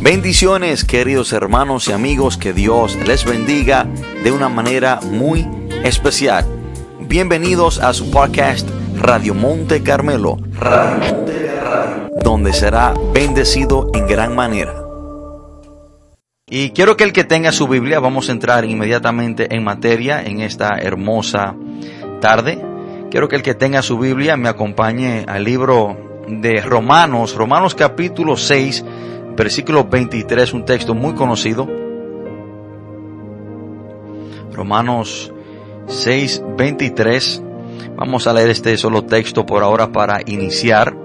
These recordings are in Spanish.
Bendiciones queridos hermanos y amigos, que Dios les bendiga de una manera muy especial. Bienvenidos a su podcast Radio Monte Carmelo, donde será bendecido en gran manera. Y quiero que el que tenga su Biblia, vamos a entrar inmediatamente en materia en esta hermosa tarde. Quiero que el que tenga su Biblia me acompañe al libro de Romanos, Romanos capítulo 6, versículo 23, un texto muy conocido. Romanos 6, 23. Vamos a leer este solo texto por ahora para iniciar.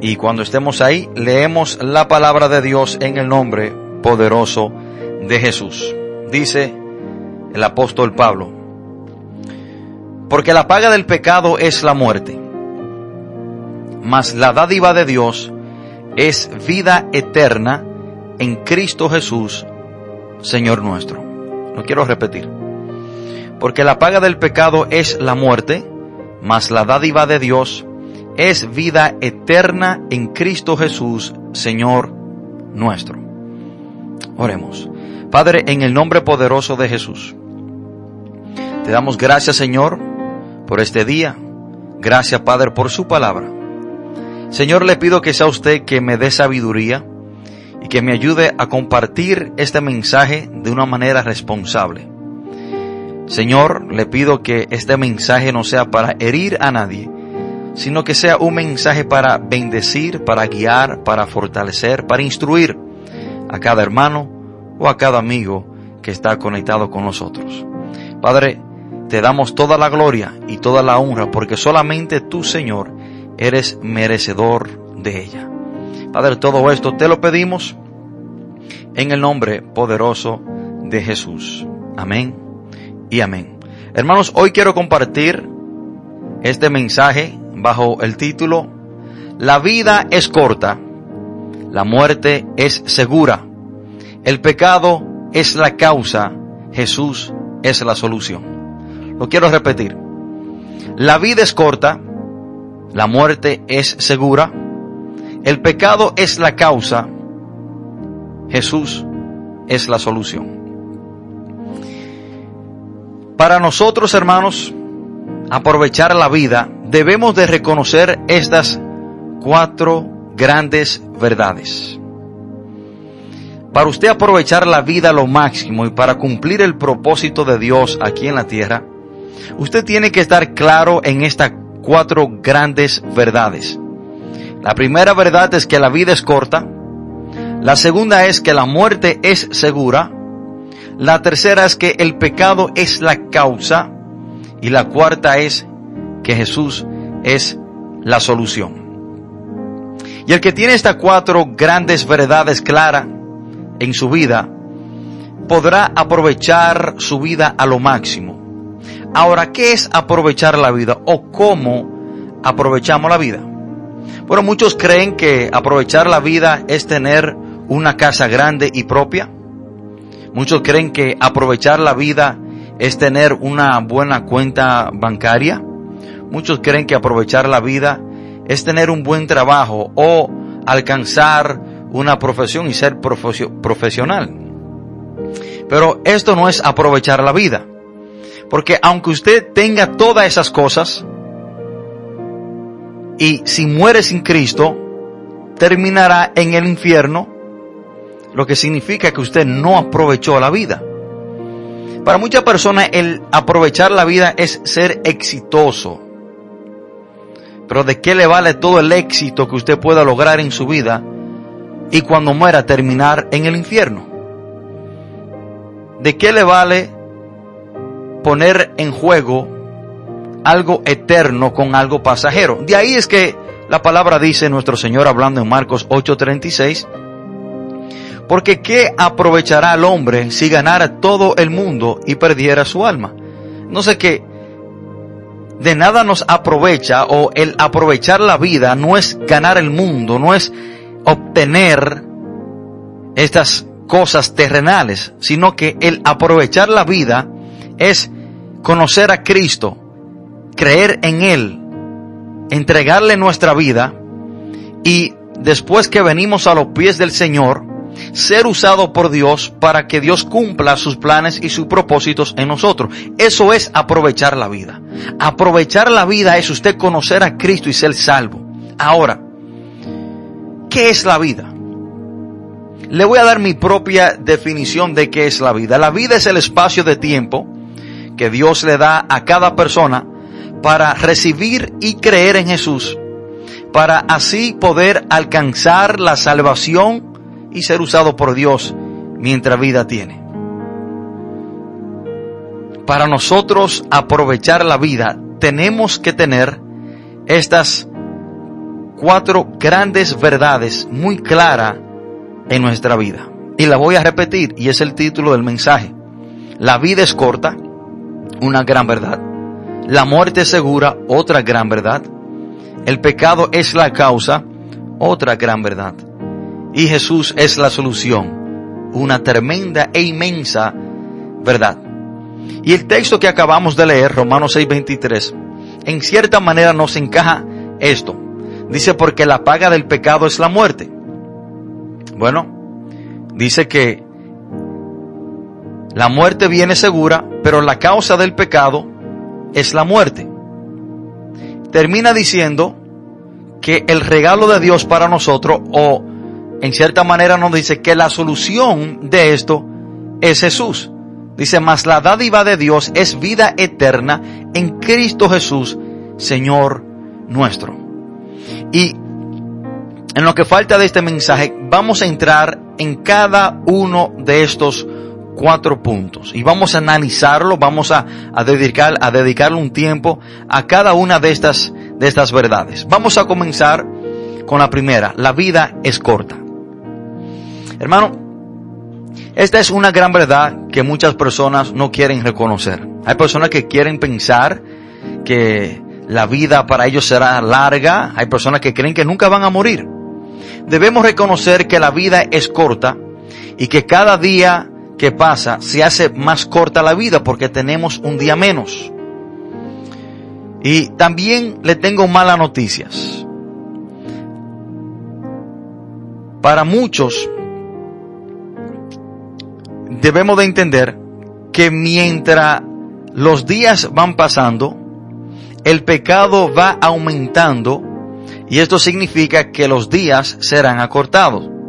Y cuando estemos ahí, leemos la palabra de Dios en el nombre poderoso de Jesús. Dice el apóstol Pablo, porque la paga del pecado es la muerte, mas la dádiva de Dios es vida eterna en Cristo Jesús, Señor nuestro. Lo quiero repetir. Porque la paga del pecado es la muerte, mas la dádiva de Dios es vida eterna en Cristo Jesús, Señor nuestro. Oremos. Padre, en el nombre poderoso de Jesús, te damos gracias, Señor, por este día. Gracias, Padre, por su palabra. Señor, le pido que sea usted que me dé sabiduría y que me ayude a compartir este mensaje de una manera responsable. Señor, le pido que este mensaje no sea para herir a nadie, sino que sea un mensaje para bendecir, para guiar, para fortalecer, para instruir a cada hermano o a cada amigo que está conectado con nosotros. Padre, te damos toda la gloria y toda la honra porque solamente tú, Señor, eres merecedor de ella. Padre, todo esto te lo pedimos en el nombre poderoso de Jesús. Amén y amén. Hermanos, hoy quiero compartir este mensaje bajo el título La vida es corta, la muerte es segura, el pecado es la causa, Jesús es la solución. Lo quiero repetir. La vida es corta, la muerte es segura. El pecado es la causa. Jesús es la solución. Para nosotros, hermanos, aprovechar la vida, debemos de reconocer estas cuatro grandes verdades. Para usted aprovechar la vida lo máximo y para cumplir el propósito de Dios aquí en la tierra, usted tiene que estar claro en esta cuatro grandes verdades. La primera verdad es que la vida es corta. La segunda es que la muerte es segura. La tercera es que el pecado es la causa. Y la cuarta es que Jesús es la solución. Y el que tiene estas cuatro grandes verdades claras en su vida, podrá aprovechar su vida a lo máximo Ahora, ¿qué es aprovechar la vida o cómo aprovechamos la vida? Bueno, muchos creen que aprovechar la vida es tener una casa grande y propia. Muchos creen que aprovechar la vida es tener una buena cuenta bancaria. Muchos creen que aprovechar la vida es tener un buen trabajo o alcanzar una profesión y ser profesional. Pero esto no es aprovechar la vida. Porque aunque usted tenga todas esas cosas, y si muere sin Cristo, terminará en el infierno, lo que significa que usted no aprovechó la vida. Para muchas personas el aprovechar la vida es ser exitoso. Pero ¿de qué le vale todo el éxito que usted pueda lograr en su vida y cuando muera terminar en el infierno? ¿De qué le vale poner en juego algo eterno con algo pasajero. De ahí es que la palabra dice nuestro Señor hablando en Marcos 8:36, porque ¿qué aprovechará el hombre si ganara todo el mundo y perdiera su alma? No sé qué, de nada nos aprovecha o el aprovechar la vida no es ganar el mundo, no es obtener estas cosas terrenales, sino que el aprovechar la vida es conocer a Cristo, creer en Él, entregarle nuestra vida y después que venimos a los pies del Señor, ser usado por Dios para que Dios cumpla sus planes y sus propósitos en nosotros. Eso es aprovechar la vida. Aprovechar la vida es usted conocer a Cristo y ser salvo. Ahora, ¿qué es la vida? Le voy a dar mi propia definición de qué es la vida. La vida es el espacio de tiempo que Dios le da a cada persona para recibir y creer en Jesús, para así poder alcanzar la salvación y ser usado por Dios mientras vida tiene. Para nosotros aprovechar la vida tenemos que tener estas cuatro grandes verdades muy claras en nuestra vida. Y la voy a repetir y es el título del mensaje. La vida es corta, una gran verdad. La muerte es segura, otra gran verdad. El pecado es la causa, otra gran verdad y Jesús es la solución. Una tremenda e inmensa verdad. Y el texto que acabamos de leer, Romanos 6:23, en cierta manera nos encaja esto. Dice, porque la paga del pecado es la muerte. Bueno, dice que la muerte viene segura, pero la causa del pecado es la muerte. Termina diciendo que el regalo de Dios para nosotros o en cierta manera nos dice que la solución de esto es Jesús. Dice, mas la dádiva de Dios es vida eterna en Cristo Jesús, Señor nuestro. Y en lo que falta de este mensaje, vamos a entrar en cada uno de estos cuatro puntos y vamos a analizarlo, vamos a, dedicar, a dedicarle un tiempo a cada una de estas, de estas verdades. Vamos a comenzar con la primera, la vida es corta. Hermano, esta es una gran verdad que muchas personas no quieren reconocer. Hay personas que quieren pensar que la vida para ellos será larga. Hay personas que creen que nunca van a morir. Debemos reconocer que la vida es corta y que cada día que pasa se hace más corta la vida porque tenemos un día menos. Y también le tengo malas noticias. Para muchos, debemos de entender que mientras los días van pasando, el pecado va aumentando y esto significa que los días serán acortados.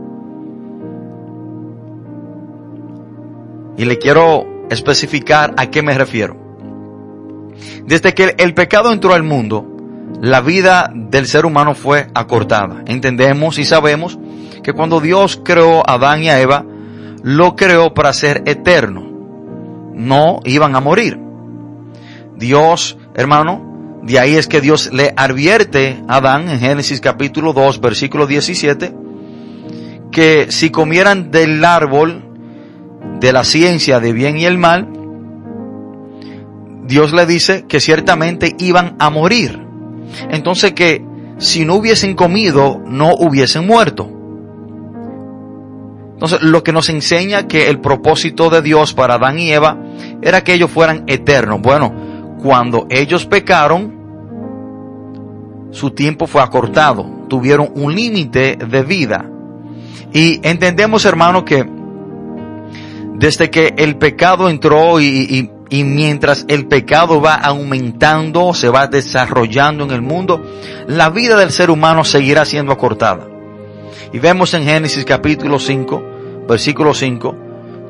Y le quiero especificar a qué me refiero. Desde que el pecado entró al mundo, la vida del ser humano fue acortada. Entendemos y sabemos que cuando Dios creó a Adán y a Eva, lo creó para ser eterno. No iban a morir. Dios, hermano, de ahí es que Dios le advierte a Adán en Génesis capítulo 2, versículo 17, que si comieran del árbol de la ciencia de bien y el mal, Dios le dice que ciertamente iban a morir. Entonces que si no hubiesen comido, no hubiesen muerto. Entonces, lo que nos enseña que el propósito de Dios para Adán y Eva era que ellos fueran eternos. Bueno, cuando ellos pecaron, su tiempo fue acortado, tuvieron un límite de vida. Y entendemos, hermano, que desde que el pecado entró y, y, mientras el pecado va aumentando, se va desarrollando en el mundo, la vida del ser humano seguirá siendo acortada. Y vemos en Génesis capítulo 5, versículo 5,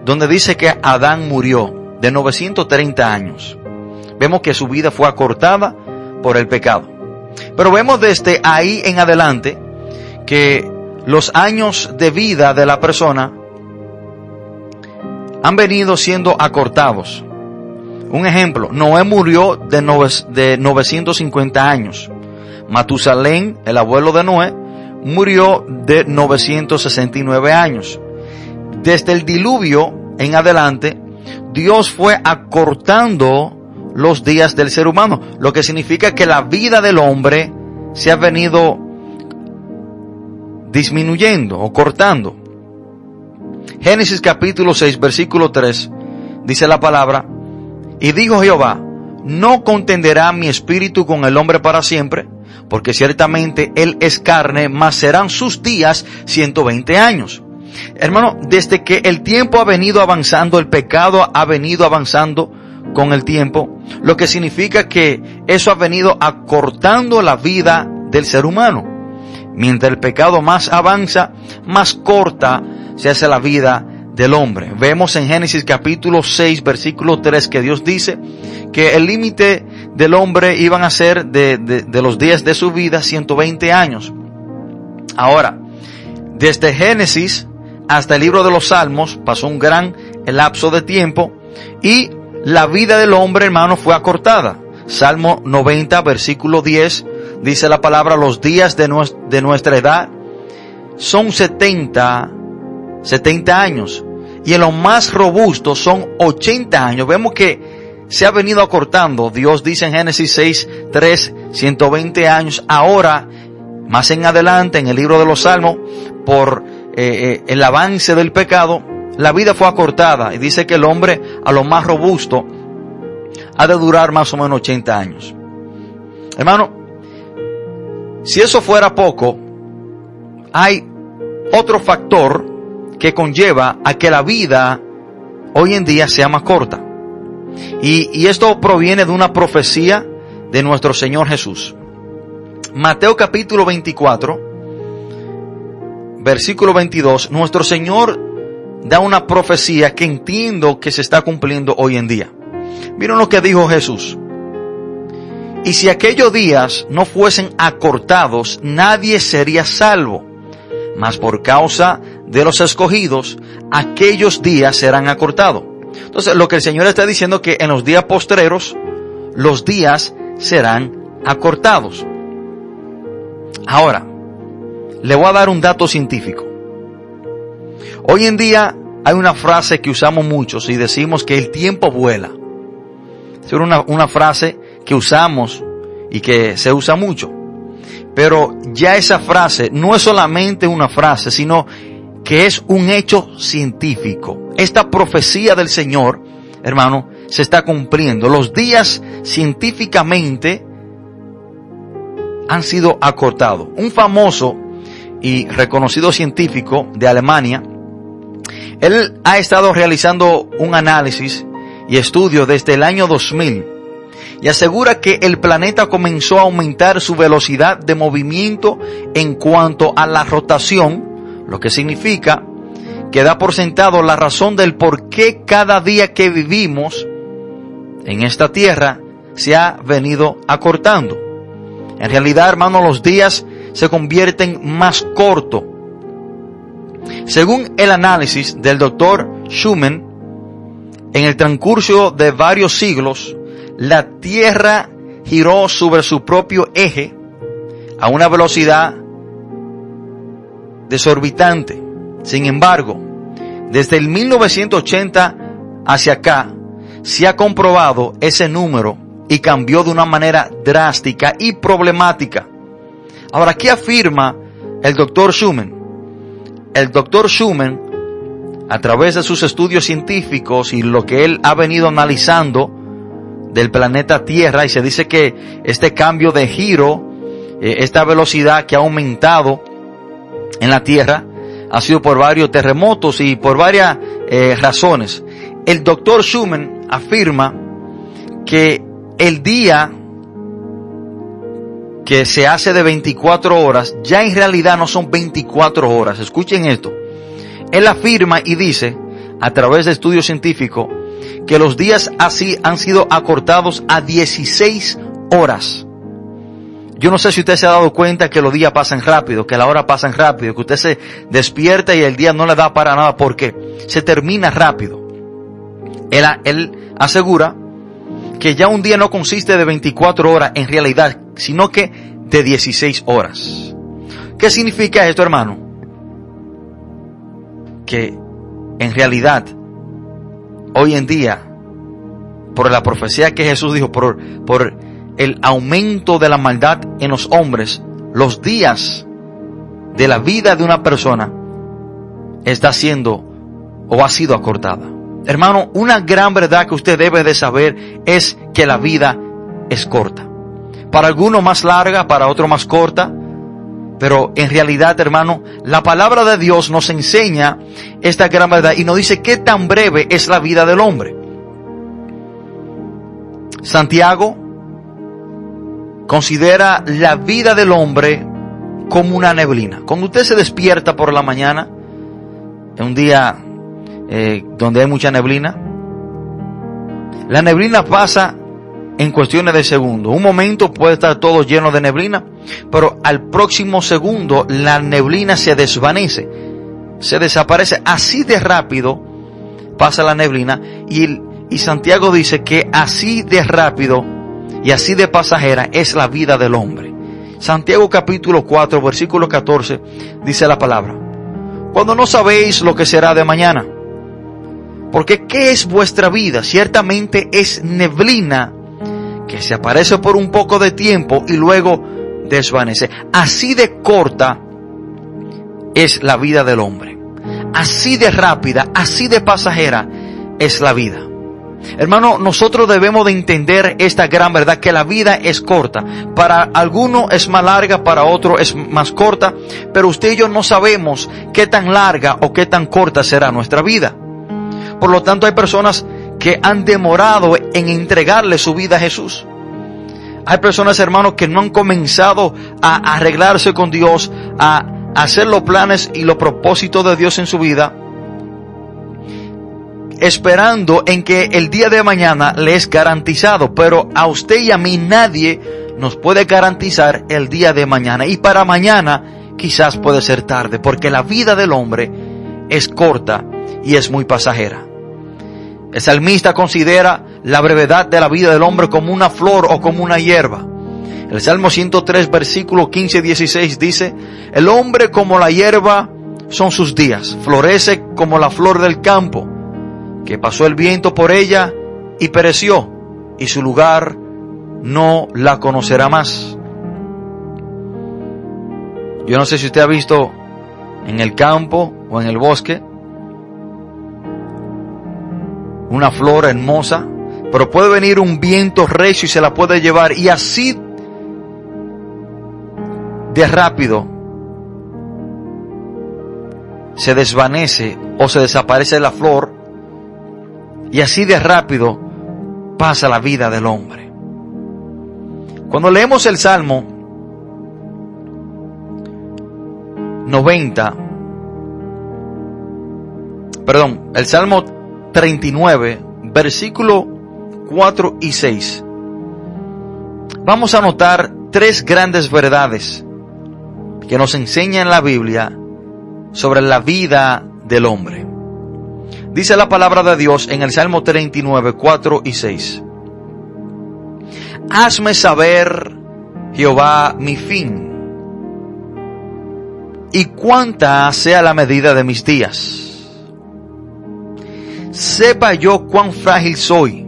donde dice que Adán murió de 930 años. Vemos que su vida fue acortada por el pecado. Pero vemos desde ahí en adelante que los años de vida de la persona han venido siendo acortados. Un ejemplo, Noé murió de, de 950 años. Matusalén, el abuelo de Noé, murió de 969 años desde el diluvio en adelante, Dios fue acortando los días del ser humano, lo que significa que la vida del hombre se ha venido disminuyendo o cortando. Génesis capítulo 6, versículo 3, dice la palabra, y dijo Jehová, no contenderá mi espíritu con el hombre para siempre, porque ciertamente Él es carne, mas serán sus días 120 años. Hermano, desde que el tiempo ha venido avanzando, el pecado ha venido avanzando con el tiempo, lo que significa que eso ha venido acortando la vida del ser humano. Mientras el pecado más avanza, más corta se hace la vida del hombre. Vemos en Génesis capítulo 6, versículo 3 que Dios dice que el límite del hombre iban a ser de, de, los días de su vida 120 años. Ahora, desde Génesis hasta el libro de los Salmos pasó un gran lapso de tiempo y la vida del hombre, hermano, fue acortada. Salmo 90, versículo 10, dice la palabra, los días de, de nuestra edad son 70 70 años. Y en los más robustos son 80 años. Vemos que se ha venido acortando. Dios dice en Génesis 6, 3, 120 años. Ahora, más en adelante, en el libro de los Salmos, por eh, eh, el avance del pecado, la vida fue acortada. Y dice que el hombre a lo más robusto ha de durar más o menos 80 años. Hermano, si eso fuera poco, hay otro factor que conlleva a que la vida hoy en día sea más corta. Y, esto proviene de una profecía de nuestro Señor Jesús. Mateo capítulo 24, versículo 22, nuestro Señor da una profecía que entiendo que se está cumpliendo hoy en día. Miren lo que dijo Jesús. Y si aquellos días no fuesen acortados, nadie sería salvo. Mas por causa de los escogidos, aquellos días serán acortados. Entonces, lo que el Señor está diciendo que en los días postreros, los días serán acortados. Ahora, le voy a dar un dato científico. Hoy en día hay una frase que usamos muchos y decimos que el tiempo vuela. Es una, una frase que usamos y que se usa mucho. Pero ya esa frase no es solamente una frase, sino que es un hecho científico. Esta profecía del Señor, hermano, se está cumpliendo. Los días científicamente han sido acortados. Un famoso y reconocido científico de Alemania, él ha estado realizando un análisis y estudio desde el año 2000 y asegura que el planeta comenzó a aumentar su velocidad de movimiento en cuanto a la rotación lo que significa que da por sentado la razón del por qué cada día que vivimos en esta tierra se ha venido acortando. En realidad, hermano, los días se convierten más cortos. Según el análisis del doctor Schumann, en el transcurso de varios siglos, la Tierra giró sobre su propio eje a una velocidad desorbitante. Sin embargo, desde el 1980 hacia acá, se ha comprobado ese número y cambió de una manera drástica y problemática. Ahora, ¿qué afirma el doctor Schumann? El doctor Schumann, a través de sus estudios científicos y lo que él ha venido analizando del planeta Tierra, y se dice que este cambio de giro, eh, esta velocidad que ha aumentado en la tierra ha sido por varios terremotos y por varias eh, razones. El doctor Schumann afirma que el día que se hace de 24 horas, ya en realidad no son 24 horas. Escuchen esto. Él afirma y dice, a través de estudios científicos, que los días así han sido acortados a 16 horas. Yo no sé si usted se ha dado cuenta que los días pasan rápido, que la hora pasan rápido, que usted se despierta y el día no le da para nada porque se termina rápido. Él, él asegura que ya un día no consiste de 24 horas en realidad, sino que de 16 horas. ¿Qué significa esto, hermano? Que en realidad, hoy en día, por la profecía que Jesús dijo, por, por el aumento de la maldad en los hombres, los días de la vida de una persona está siendo o ha sido acortada. Hermano, una gran verdad que usted debe de saber es que la vida es corta. Para algunos más larga, para otros más corta. Pero en realidad, hermano, la palabra de Dios nos enseña esta gran verdad y nos dice qué tan breve es la vida del hombre. Santiago considera la vida del hombre como una neblina. Cuando usted se despierta por la mañana, en un día eh, donde hay mucha neblina, la neblina pasa en cuestiones de segundos. Un momento puede estar todo lleno de neblina, pero al próximo segundo la neblina se desvanece, se desaparece. Así de rápido pasa la neblina y, y Santiago dice que así de rápido y así de pasajera es la vida del hombre. Santiago capítulo 4 versículo 14 dice la palabra. Cuando no sabéis lo que será de mañana. Porque ¿qué es vuestra vida? Ciertamente es neblina que se aparece por un poco de tiempo y luego desvanece. Así de corta es la vida del hombre. Así de rápida, así de pasajera es la vida. Hermano, nosotros debemos de entender esta gran verdad que la vida es corta. Para algunos es más larga, para otros es más corta, pero usted y yo no sabemos qué tan larga o qué tan corta será nuestra vida. Por lo tanto, hay personas que han demorado en entregarle su vida a Jesús. Hay personas, hermanos, que no han comenzado a arreglarse con Dios, a hacer los planes y los propósitos de Dios en su vida, esperando en que el día de mañana les es garantizado. Pero a usted y a mí nadie nos puede garantizar el día de mañana. Y para mañana quizás puede ser tarde, porque la vida del hombre es corta y es muy pasajera. El salmista considera la brevedad de la vida del hombre como una flor o como una hierba. El Salmo 103, versículo 15 y 16 dice, el hombre como la hierba son sus días, florece como la flor del campo, que pasó el viento por ella y pereció, y su lugar no la conocerá más. Yo no sé si usted ha visto en el campo o en el bosque una flor hermosa, pero puede venir un viento recio y se la puede llevar y así de rápido se desvanece o se desaparece la flor y así de rápido pasa la vida del hombre. Cuando leemos el Salmo 90, perdón, el Salmo 39, versículo 4 y 6, vamos a notar tres grandes verdades que nos enseña en la Biblia sobre la vida del hombre. Dice la palabra de Dios en el Salmo 39, 4 y 6. Hazme saber, Jehová, mi fin, y cuánta sea la medida de mis días sepa yo cuán frágil soy.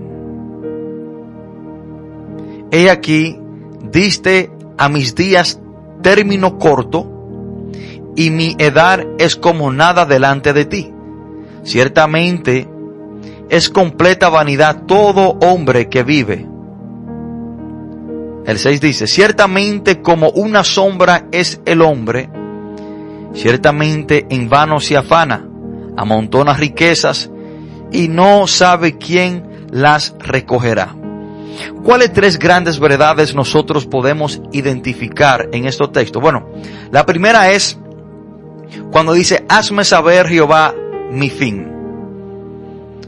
He aquí, diste a mis días término corto, y mi edad es como nada delante de ti. Ciertamente, es completa vanidad todo hombre que vive. El 6 dice, ciertamente como una sombra es el hombre, ciertamente en vano se afana, amontona riquezas y no sabe quién las recogerá. ¿Cuáles tres grandes verdades nosotros podemos identificar en estos textos? Bueno, la primera es cuando dice, hazme saber Jehová mi fin.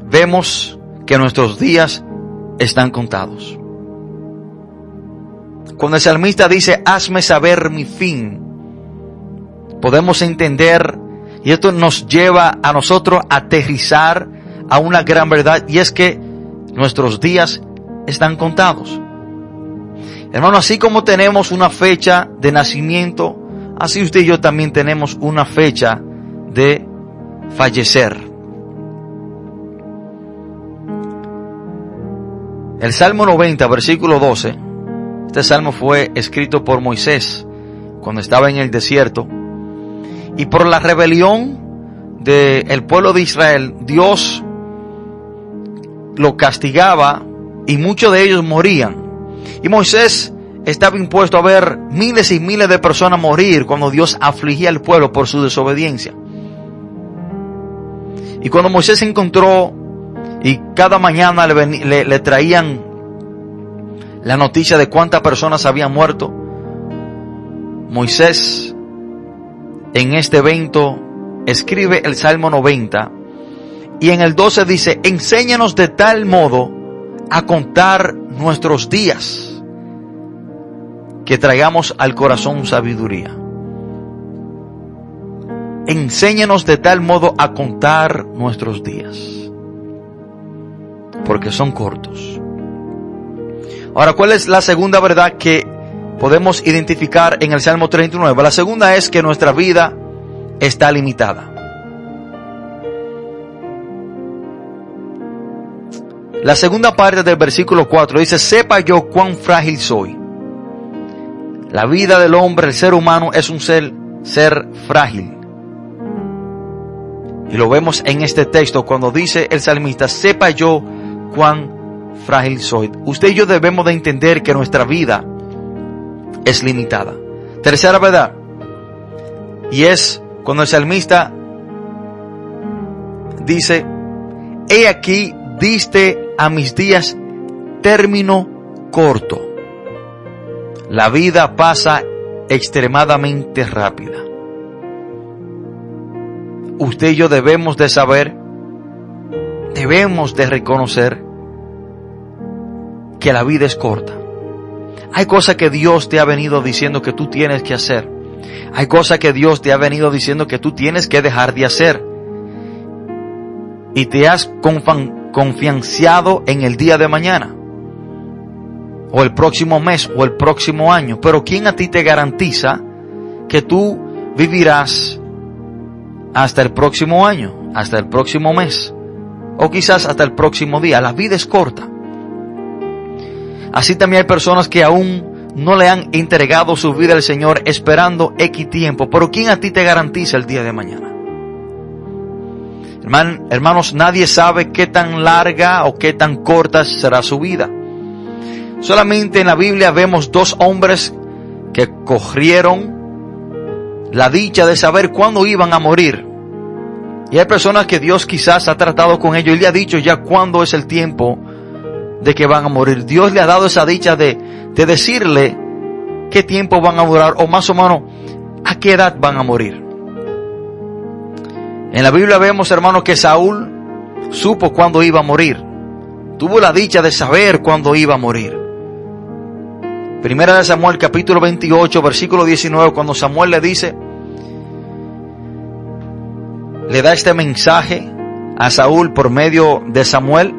Vemos que nuestros días están contados. Cuando el salmista dice, hazme saber mi fin, podemos entender, y esto nos lleva a nosotros a aterrizar a una gran verdad y es que nuestros días están contados. Hermano, así como tenemos una fecha de nacimiento, así usted y yo también tenemos una fecha de fallecer. El Salmo 90, versículo 12, este salmo fue escrito por Moisés cuando estaba en el desierto y por la rebelión del pueblo de Israel, Dios lo castigaba y muchos de ellos morían. Y Moisés estaba impuesto a ver miles y miles de personas morir cuando Dios afligía al pueblo por su desobediencia. Y cuando Moisés encontró y cada mañana le, le traían la noticia de cuántas personas habían muerto, Moisés en este evento escribe el Salmo 90 y en el 12 dice, enséñanos de tal modo a contar nuestros días que traigamos al corazón sabiduría. Enséñanos de tal modo a contar nuestros días, porque son cortos. Ahora, ¿cuál es la segunda verdad que podemos identificar en el Salmo 39? La segunda es que nuestra vida está limitada. La segunda parte del versículo 4 dice, sepa yo cuán frágil soy. La vida del hombre, el ser humano, es un ser, ser frágil. Y lo vemos en este texto cuando dice el salmista, sepa yo cuán frágil soy. Usted y yo debemos de entender que nuestra vida es limitada. Tercera verdad, y es cuando el salmista dice, he aquí diste a mis días término corto. La vida pasa extremadamente rápida. Usted y yo debemos de saber, debemos de reconocer que la vida es corta. Hay cosas que Dios te ha venido diciendo que tú tienes que hacer. Hay cosas que Dios te ha venido diciendo que tú tienes que dejar de hacer. Y te has confianciado en el día de mañana, o el próximo mes, o el próximo año. Pero ¿quién a ti te garantiza que tú vivirás hasta el próximo año, hasta el próximo mes, o quizás hasta el próximo día? La vida es corta. Así también hay personas que aún no le han entregado su vida al Señor esperando X tiempo. Pero ¿quién a ti te garantiza el día de mañana? hermanos, nadie sabe qué tan larga o qué tan corta será su vida. Solamente en la Biblia vemos dos hombres que corrieron la dicha de saber cuándo iban a morir. Y hay personas que Dios quizás ha tratado con ellos y le ha dicho ya cuándo es el tiempo de que van a morir. Dios le ha dado esa dicha de, de decirle qué tiempo van a durar o más o menos a qué edad van a morir. En la Biblia vemos, hermanos, que Saúl supo cuándo iba a morir. Tuvo la dicha de saber cuándo iba a morir. Primera de Samuel capítulo 28 versículo 19 cuando Samuel le dice, le da este mensaje a Saúl por medio de Samuel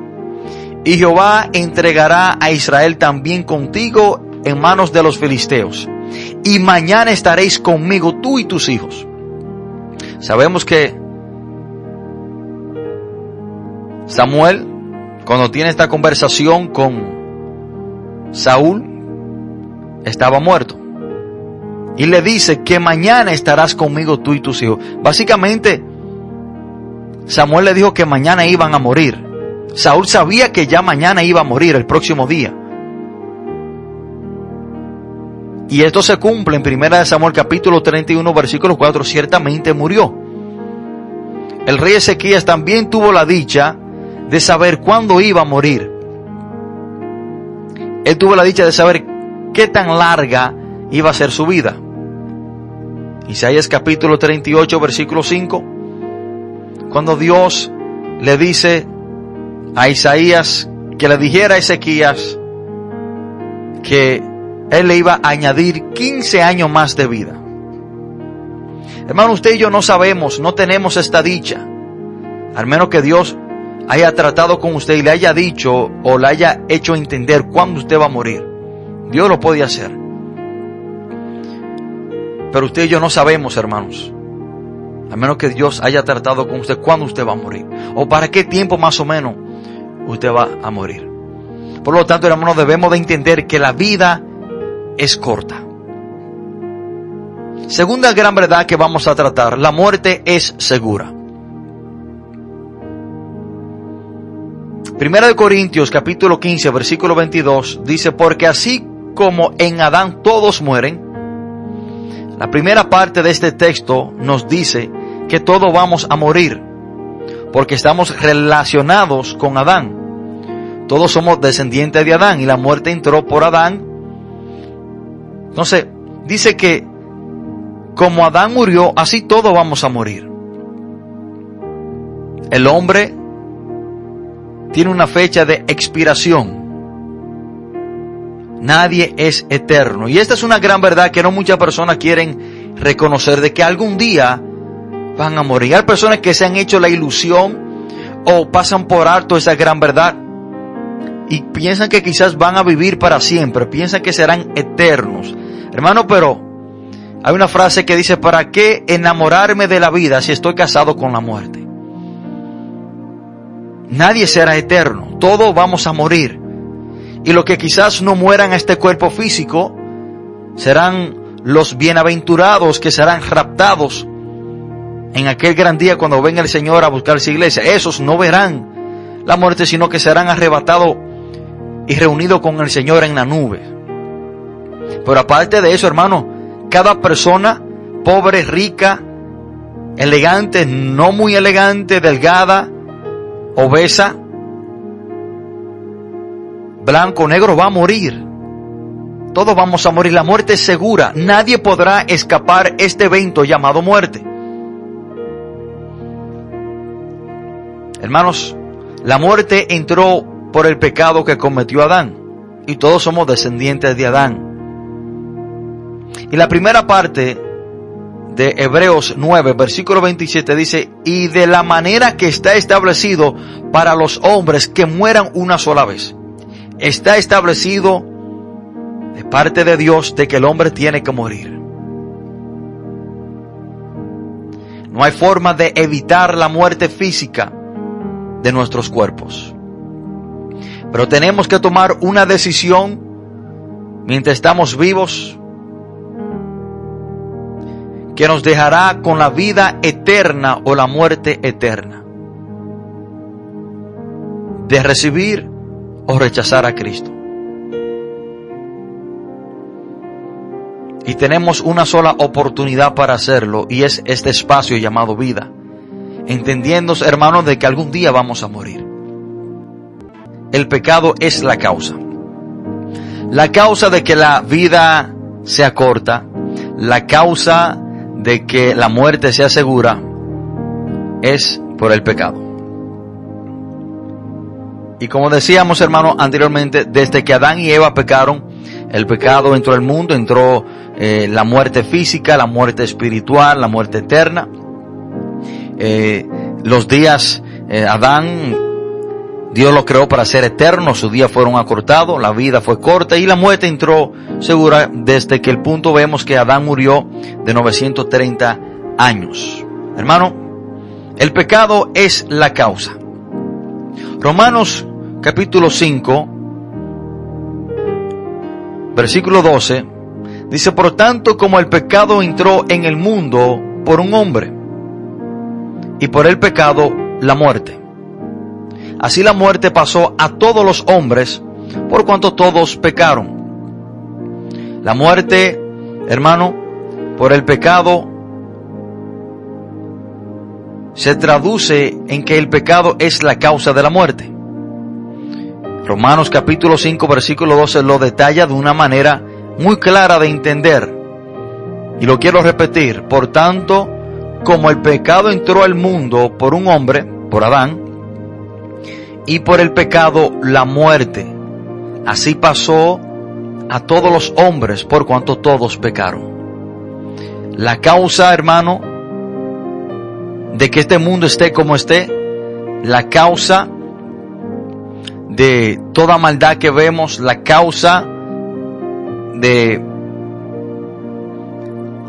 y Jehová entregará a Israel también contigo en manos de los filisteos y mañana estaréis conmigo tú y tus hijos. Sabemos que Samuel, cuando tiene esta conversación con Saúl, estaba muerto. Y le dice que mañana estarás conmigo tú y tus hijos. Básicamente, Samuel le dijo que mañana iban a morir. Saúl sabía que ya mañana iba a morir el próximo día. Y esto se cumple en 1 Samuel capítulo 31 versículo 4. Ciertamente murió. El rey Ezequías también tuvo la dicha de saber cuándo iba a morir. Él tuvo la dicha de saber qué tan larga iba a ser su vida. Isaías capítulo 38, versículo 5, cuando Dios le dice a Isaías que le dijera a Ezequías que él le iba a añadir 15 años más de vida. Hermano, usted y yo no sabemos, no tenemos esta dicha, al menos que Dios haya tratado con usted y le haya dicho o le haya hecho entender cuándo usted va a morir. Dios lo puede hacer. Pero usted y yo no sabemos, hermanos. A menos que Dios haya tratado con usted cuándo usted va a morir. O para qué tiempo más o menos usted va a morir. Por lo tanto, hermanos, debemos de entender que la vida es corta. Segunda gran verdad que vamos a tratar, la muerte es segura. Primera de Corintios capítulo 15 versículo 22 dice, porque así como en Adán todos mueren, la primera parte de este texto nos dice que todos vamos a morir, porque estamos relacionados con Adán. Todos somos descendientes de Adán y la muerte entró por Adán. Entonces, dice que como Adán murió, así todos vamos a morir. El hombre tiene una fecha de expiración. Nadie es eterno. Y esta es una gran verdad que no muchas personas quieren reconocer de que algún día van a morir. Hay personas que se han hecho la ilusión o pasan por alto esa gran verdad y piensan que quizás van a vivir para siempre, piensan que serán eternos. Hermano, pero hay una frase que dice, ¿para qué enamorarme de la vida si estoy casado con la muerte? Nadie será eterno, todos vamos a morir. Y los que quizás no mueran a este cuerpo físico serán los bienaventurados que serán raptados en aquel gran día cuando venga el Señor a buscar su iglesia. Esos no verán la muerte, sino que serán arrebatados y reunidos con el Señor en la nube. Pero aparte de eso, hermano, cada persona, pobre, rica, elegante, no muy elegante, delgada, obesa, blanco, negro, va a morir. Todos vamos a morir. La muerte es segura. Nadie podrá escapar este evento llamado muerte. Hermanos, la muerte entró por el pecado que cometió Adán. Y todos somos descendientes de Adán. Y la primera parte de Hebreos 9, versículo 27 dice, y de la manera que está establecido para los hombres que mueran una sola vez. Está establecido de parte de Dios de que el hombre tiene que morir. No hay forma de evitar la muerte física de nuestros cuerpos. Pero tenemos que tomar una decisión mientras estamos vivos que nos dejará con la vida eterna o la muerte eterna. De recibir o rechazar a Cristo. Y tenemos una sola oportunidad para hacerlo y es este espacio llamado vida. Entendiendo, hermanos, de que algún día vamos a morir. El pecado es la causa. La causa de que la vida sea corta, la causa de que la muerte sea segura es por el pecado. Y como decíamos, hermano, anteriormente, desde que Adán y Eva pecaron, el pecado entró al mundo, entró eh, la muerte física, la muerte espiritual, la muerte eterna. Eh, los días, eh, Adán Dios lo creó para ser eterno, sus días fueron acortados, la vida fue corta y la muerte entró segura desde que el punto vemos que Adán murió de 930 años. Hermano, el pecado es la causa. Romanos capítulo 5, versículo 12, dice, por tanto como el pecado entró en el mundo por un hombre, y por el pecado la muerte Así la muerte pasó a todos los hombres por cuanto todos pecaron. La muerte, hermano, por el pecado se traduce en que el pecado es la causa de la muerte. Romanos capítulo 5 versículo 12 lo detalla de una manera muy clara de entender. Y lo quiero repetir. Por tanto, como el pecado entró al mundo por un hombre, por Adán, y por el pecado la muerte. Así pasó a todos los hombres por cuanto todos pecaron. La causa, hermano, de que este mundo esté como esté, la causa de toda maldad que vemos, la causa de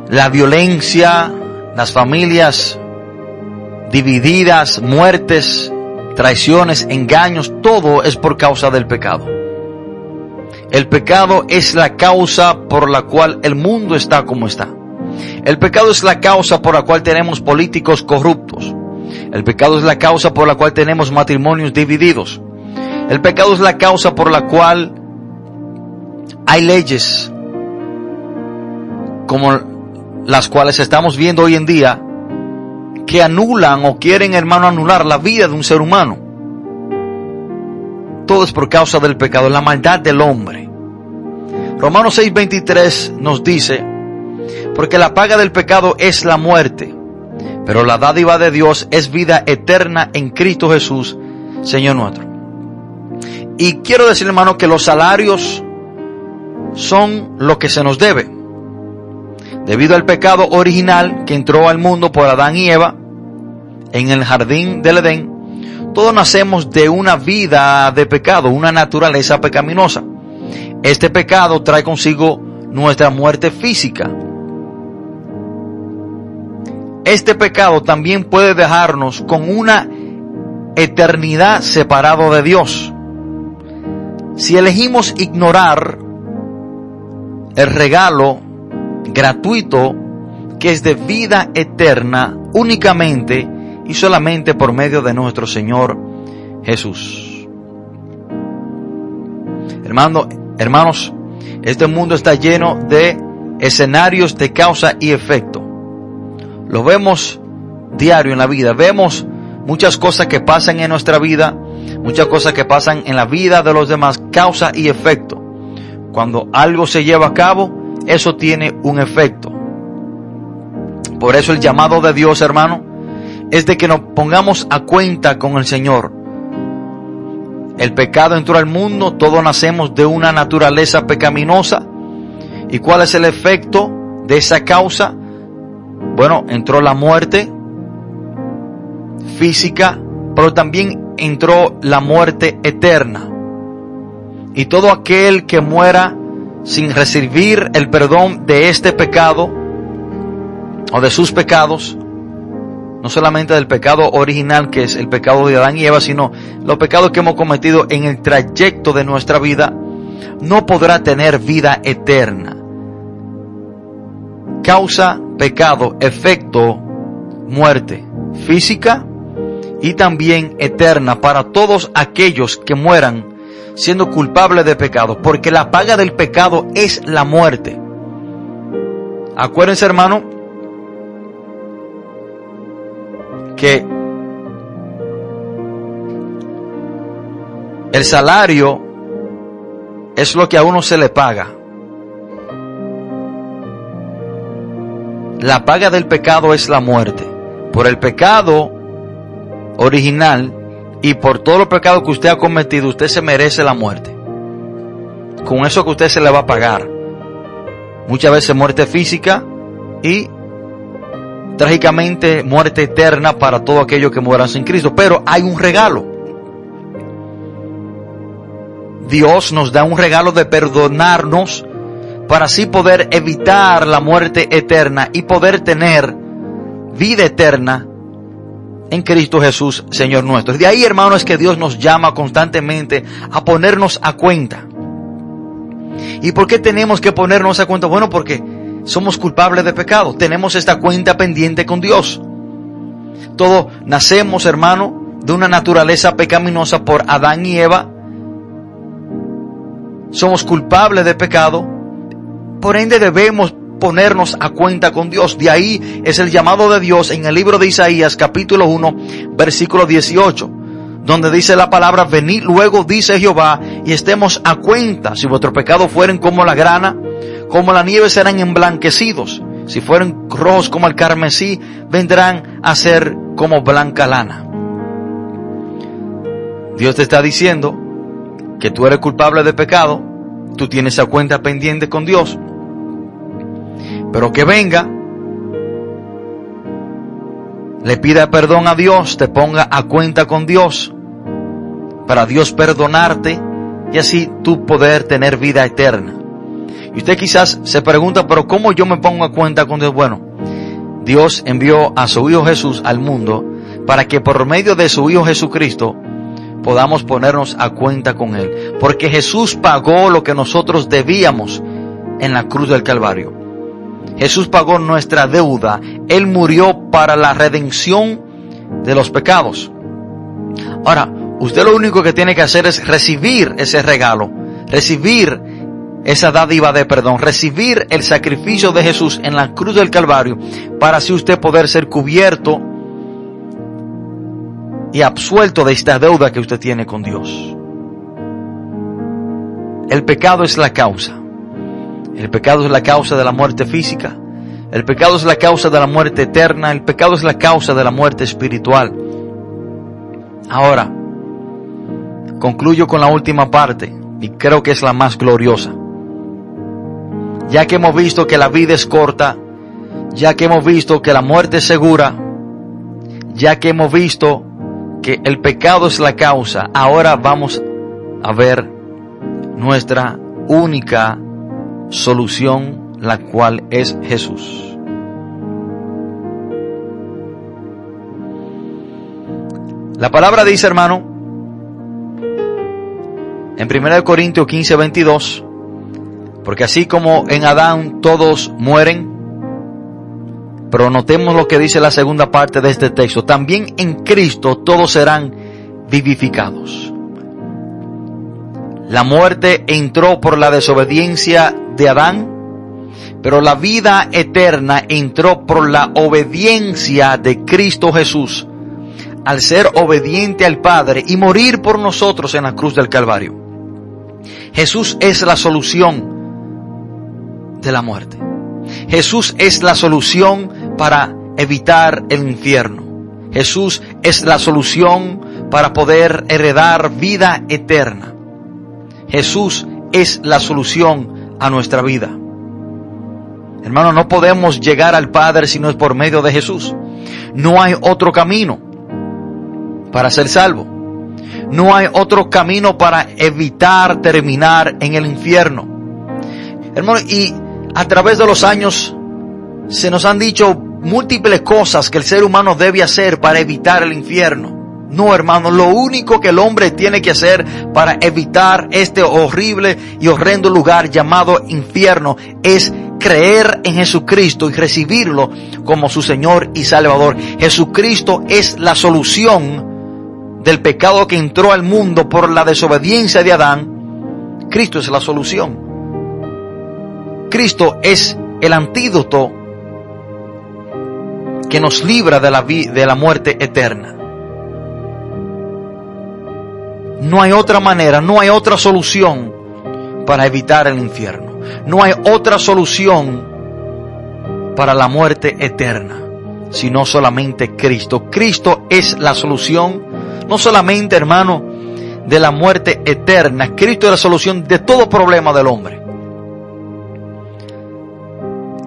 la violencia, las familias divididas, muertes, traiciones, engaños, todo es por causa del pecado. El pecado es la causa por la cual el mundo está como está. El pecado es la causa por la cual tenemos políticos corruptos. El pecado es la causa por la cual tenemos matrimonios divididos. El pecado es la causa por la cual hay leyes como las cuales estamos viendo hoy en día que anulan o quieren, hermano, anular la vida de un ser humano. Todo es por causa del pecado, la maldad del hombre. Romanos 6:23 nos dice, porque la paga del pecado es la muerte, pero la dádiva de Dios es vida eterna en Cristo Jesús, Señor nuestro. Y quiero decir, hermano, que los salarios son lo que se nos debe. Debido al pecado original que entró al mundo por Adán y Eva en el jardín del Edén, todos nacemos de una vida de pecado, una naturaleza pecaminosa. Este pecado trae consigo nuestra muerte física. Este pecado también puede dejarnos con una eternidad separado de Dios. Si elegimos ignorar el regalo gratuito que es de vida eterna únicamente y solamente por medio de nuestro Señor Jesús. Hermano, hermanos, este mundo está lleno de escenarios de causa y efecto. Lo vemos diario en la vida. Vemos muchas cosas que pasan en nuestra vida, muchas cosas que pasan en la vida de los demás, causa y efecto. Cuando algo se lleva a cabo, eso tiene un efecto. Por eso el llamado de Dios, hermano, es de que nos pongamos a cuenta con el Señor. El pecado entró al mundo, todos nacemos de una naturaleza pecaminosa. ¿Y cuál es el efecto de esa causa? Bueno, entró la muerte física, pero también entró la muerte eterna. Y todo aquel que muera sin recibir el perdón de este pecado o de sus pecados, no solamente del pecado original que es el pecado de Adán y Eva, sino los pecados que hemos cometido en el trayecto de nuestra vida, no podrá tener vida eterna. Causa, pecado, efecto, muerte física y también eterna para todos aquellos que mueran siendo culpables de pecado, porque la paga del pecado es la muerte. Acuérdense, hermano, que el salario es lo que a uno se le paga. La paga del pecado es la muerte. Por el pecado original y por todo los pecados que usted ha cometido, usted se merece la muerte. Con eso que usted se le va a pagar. Muchas veces muerte física y trágicamente muerte eterna para todo aquellos que mueran sin Cristo. Pero hay un regalo. Dios nos da un regalo de perdonarnos para así poder evitar la muerte eterna y poder tener vida eterna en Cristo Jesús, Señor nuestro. De ahí, hermano, es que Dios nos llama constantemente a ponernos a cuenta. ¿Y por qué tenemos que ponernos a cuenta? Bueno, porque somos culpables de pecado. Tenemos esta cuenta pendiente con Dios. Todos nacemos, hermano, de una naturaleza pecaminosa por Adán y Eva. Somos culpables de pecado. Por ende debemos ponernos a cuenta con Dios. De ahí es el llamado de Dios en el libro de Isaías capítulo 1 versículo 18 donde dice la palabra, venid luego, dice Jehová, y estemos a cuenta. Si vuestros pecados fueren como la grana, como la nieve serán emblanquecidos. Si fueren rojos como el carmesí, vendrán a ser como blanca lana. Dios te está diciendo que tú eres culpable de pecado, tú tienes esa cuenta pendiente con Dios, pero que venga, le pida perdón a Dios, te ponga a cuenta con Dios, para Dios perdonarte y así tú poder tener vida eterna. Y usted quizás se pregunta, pero ¿cómo yo me pongo a cuenta con Dios? Bueno, Dios envió a su Hijo Jesús al mundo para que por medio de su Hijo Jesucristo podamos ponernos a cuenta con Él. Porque Jesús pagó lo que nosotros debíamos en la cruz del Calvario. Jesús pagó nuestra deuda. Él murió para la redención de los pecados. Ahora, usted lo único que tiene que hacer es recibir ese regalo, recibir esa dádiva de perdón, recibir el sacrificio de Jesús en la cruz del Calvario para así usted poder ser cubierto y absuelto de esta deuda que usted tiene con Dios. El pecado es la causa. El pecado es la causa de la muerte física. El pecado es la causa de la muerte eterna. El pecado es la causa de la muerte espiritual. Ahora, concluyo con la última parte y creo que es la más gloriosa. Ya que hemos visto que la vida es corta, ya que hemos visto que la muerte es segura, ya que hemos visto que el pecado es la causa, ahora vamos a ver nuestra única solución, la cual es Jesús. La palabra dice, hermano, en 1 Corintios 15, 22, porque así como en Adán todos mueren, pero notemos lo que dice la segunda parte de este texto, también en Cristo todos serán vivificados. La muerte entró por la desobediencia de Adán, pero la vida eterna entró por la obediencia de Cristo Jesús, al ser obediente al Padre y morir por nosotros en la cruz del Calvario. Jesús es la solución de la muerte. Jesús es la solución para evitar el infierno. Jesús es la solución para poder heredar vida eterna. Jesús es la solución a nuestra vida. Hermano, no podemos llegar al Padre si no es por medio de Jesús. No hay otro camino para ser salvo. No hay otro camino para evitar terminar en el infierno. Hermano, y a través de los años se nos han dicho múltiples cosas que el ser humano debe hacer para evitar el infierno. No, hermano, lo único que el hombre tiene que hacer para evitar este horrible y horrendo lugar llamado infierno es creer en Jesucristo y recibirlo como su Señor y Salvador. Jesucristo es la solución del pecado que entró al mundo por la desobediencia de Adán. Cristo es la solución. Cristo es el antídoto que nos libra de la, de la muerte eterna. No hay otra manera, no hay otra solución para evitar el infierno. No hay otra solución para la muerte eterna, sino solamente Cristo. Cristo es la solución, no solamente, hermano, de la muerte eterna. Cristo es la solución de todo problema del hombre.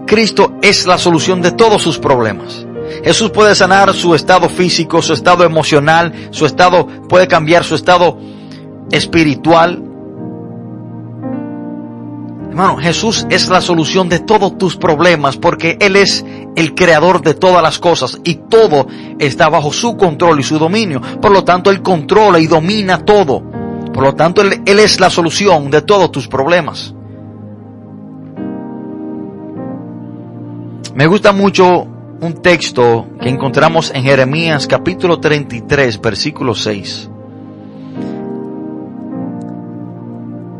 Cristo es la solución de todos sus problemas. Jesús puede sanar su estado físico, su estado emocional, su estado, puede cambiar su estado espiritual. Hermano, Jesús es la solución de todos tus problemas porque Él es el creador de todas las cosas y todo está bajo su control y su dominio. Por lo tanto, Él controla y domina todo. Por lo tanto, Él, es la solución de todos tus problemas. Me gusta mucho un texto que encontramos en Jeremías capítulo 33, versículo 6.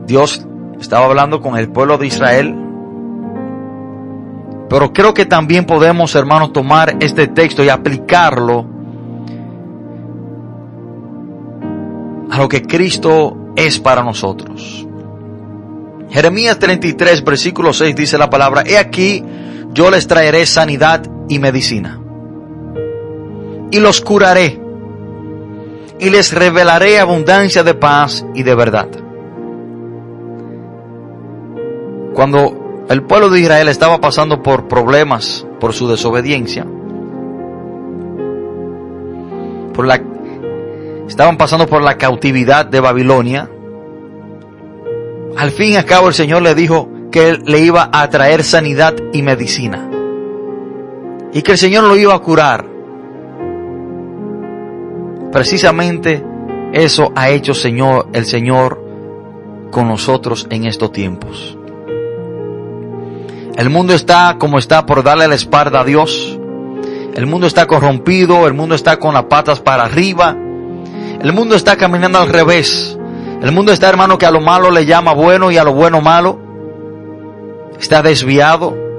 Dios estaba hablando con el pueblo de Israel, pero creo que también podemos, hermanos, tomar este texto y aplicarlo a lo que Cristo es para nosotros. Jeremías 33, versículo 6 dice la palabra, he aquí, yo les traeré sanidad y medicina. Y los curaré. Y les revelaré abundancia de paz y de verdad. Cuando el pueblo de Israel estaba pasando por problemas por su desobediencia, por la, estaban pasando por la cautividad de Babilonia, al fin y al cabo el Señor le dijo que él le iba a traer sanidad y medicina y que el Señor lo iba a curar. Precisamente eso ha hecho Señor, el Señor con nosotros en estos tiempos. El mundo está como está por darle la espalda a Dios. El mundo está corrompido, el mundo está con las patas para arriba. El mundo está caminando al revés. El mundo está, hermano, que a lo malo le llama bueno y a lo bueno malo. está desviado.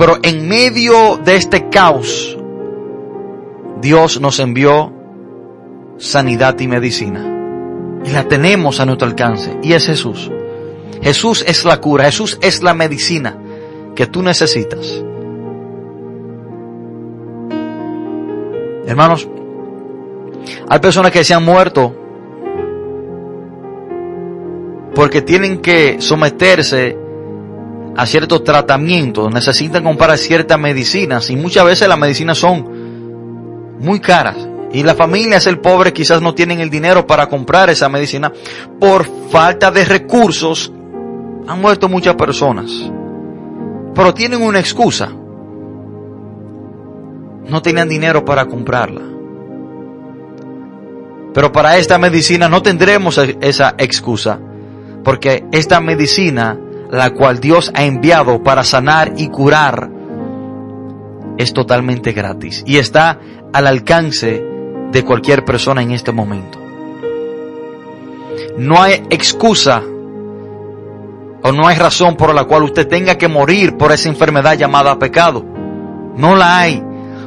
Pero en medio de este caos, Dios nos envió sanidad y medicina. Y la tenemos a nuestro alcance. Y es Jesús. Jesús es la cura. Jesús es la medicina que tú necesitas. Hermanos, hay personas que se han muerto porque tienen que someterse a ciertos tratamientos, necesitan comprar ciertas medicinas y muchas veces las medicinas son muy caras y las familias, el pobre, quizás no tienen el dinero para comprar esa medicina por falta de recursos. Han muerto muchas personas, pero tienen una excusa. No tenían dinero para comprarla. Pero para esta medicina no tendremos esa excusa, porque esta medicina, la cual Dios ha enviado para sanar y curar, es totalmente gratis y está al alcance de cualquier persona en este momento. No hay excusa o no hay razón por la cual usted tenga que morir por esa enfermedad llamada pecado. No la hay,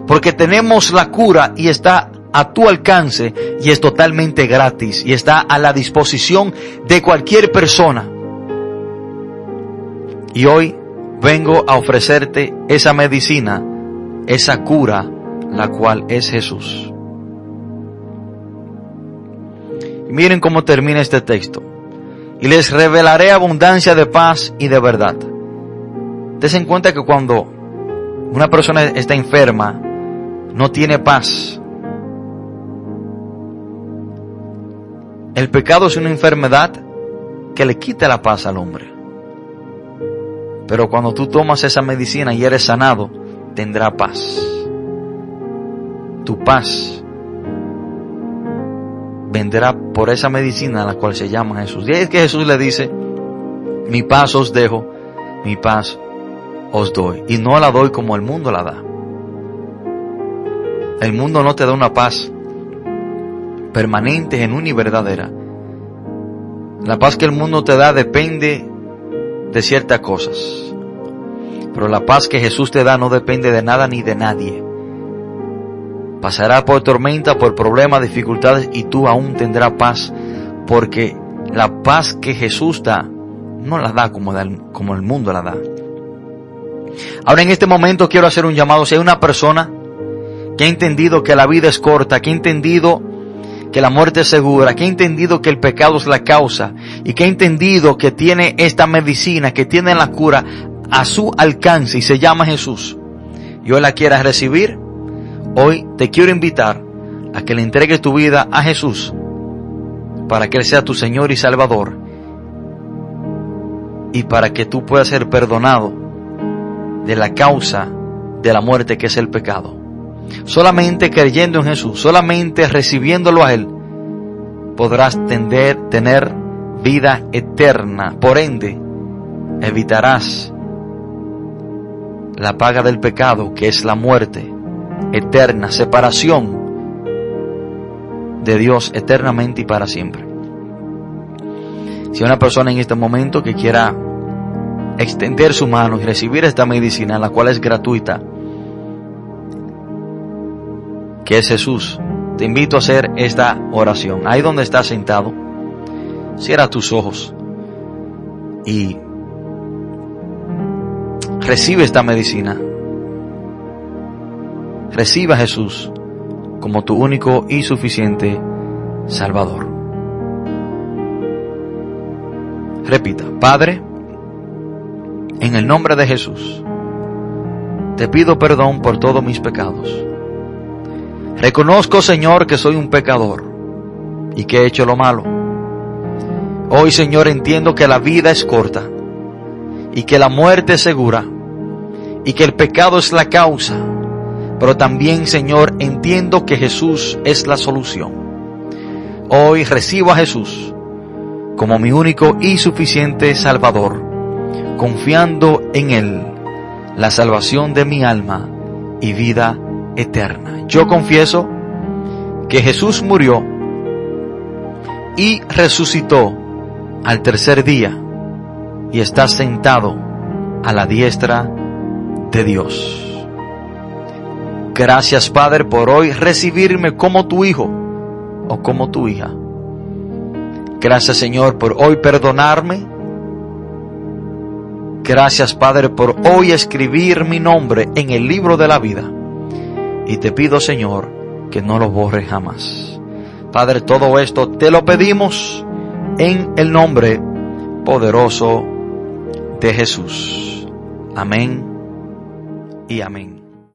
porque tenemos la cura y está a tu alcance y es totalmente gratis y está a la disposición de cualquier persona. Y hoy vengo a ofrecerte esa medicina, esa cura, la cual es Jesús. Miren cómo termina este texto. Y les revelaré abundancia de paz y de verdad. Desen cuenta que cuando una persona está enferma, no tiene paz. El pecado es una enfermedad que le quita la paz al hombre. Pero cuando tú tomas esa medicina y eres sanado, tendrá paz. Tu paz vendrá por esa medicina a la cual se llama Jesús. Y es que Jesús le dice, mi paz os dejo, mi paz os doy. Y no la doy como el mundo la da. El mundo no te da una paz permanente, genuina y verdadera. La paz que el mundo te da depende de ciertas cosas. Pero la paz que Jesús te da no depende de nada ni de nadie. Pasará por tormenta, por problemas, dificultades y tú aún tendrás paz porque la paz que Jesús da no la da como, como el mundo la da. Ahora en este momento quiero hacer un llamado. Si hay una persona que ha entendido que la vida es corta, que ha entendido que la muerte es segura, que ha entendido que el pecado es la causa y que ha entendido que tiene esta medicina, que tiene la cura a su alcance y se llama Jesús, y hoy la quieras recibir, Hoy te quiero invitar a que le entregues tu vida a Jesús para que Él sea tu Señor y Salvador y para que tú puedas ser perdonado de la causa de la muerte que es el pecado. Solamente creyendo en Jesús, solamente recibiéndolo a Él, podrás tender, tener vida eterna. Por ende, evitarás la paga del pecado que es la muerte eterna, separación de Dios eternamente y para siempre. Si una persona en este momento que quiera extender su mano y recibir esta medicina, la cual es gratuita, que es Jesús, te invito a hacer esta oración. Ahí donde estás sentado, cierra tus ojos y recibe esta medicina reciba a Jesús como tu único y suficiente Salvador. Repita, Padre, en el nombre de Jesús, te pido perdón por todos mis pecados. Reconozco, Señor, que soy un pecador y que he hecho lo malo. Hoy, Señor, entiendo que la vida es corta y que la muerte es segura y que el pecado es la causa pero también, Señor, entiendo que Jesús es la solución. Hoy recibo a Jesús como mi único y suficiente Salvador, confiando en Él la salvación de mi alma y vida eterna. Yo confieso que Jesús murió y resucitó al tercer día y estás sentado a la diestra de Dios. Gracias Padre por hoy recibirme como tu hijo o como tu hija. Gracias Señor por hoy perdonarme. Gracias Padre por hoy escribir mi nombre en el libro de la vida. Y te pido Señor que no lo borre jamás. Padre, todo esto te lo pedimos en el nombre poderoso de Jesús. Amén y amén.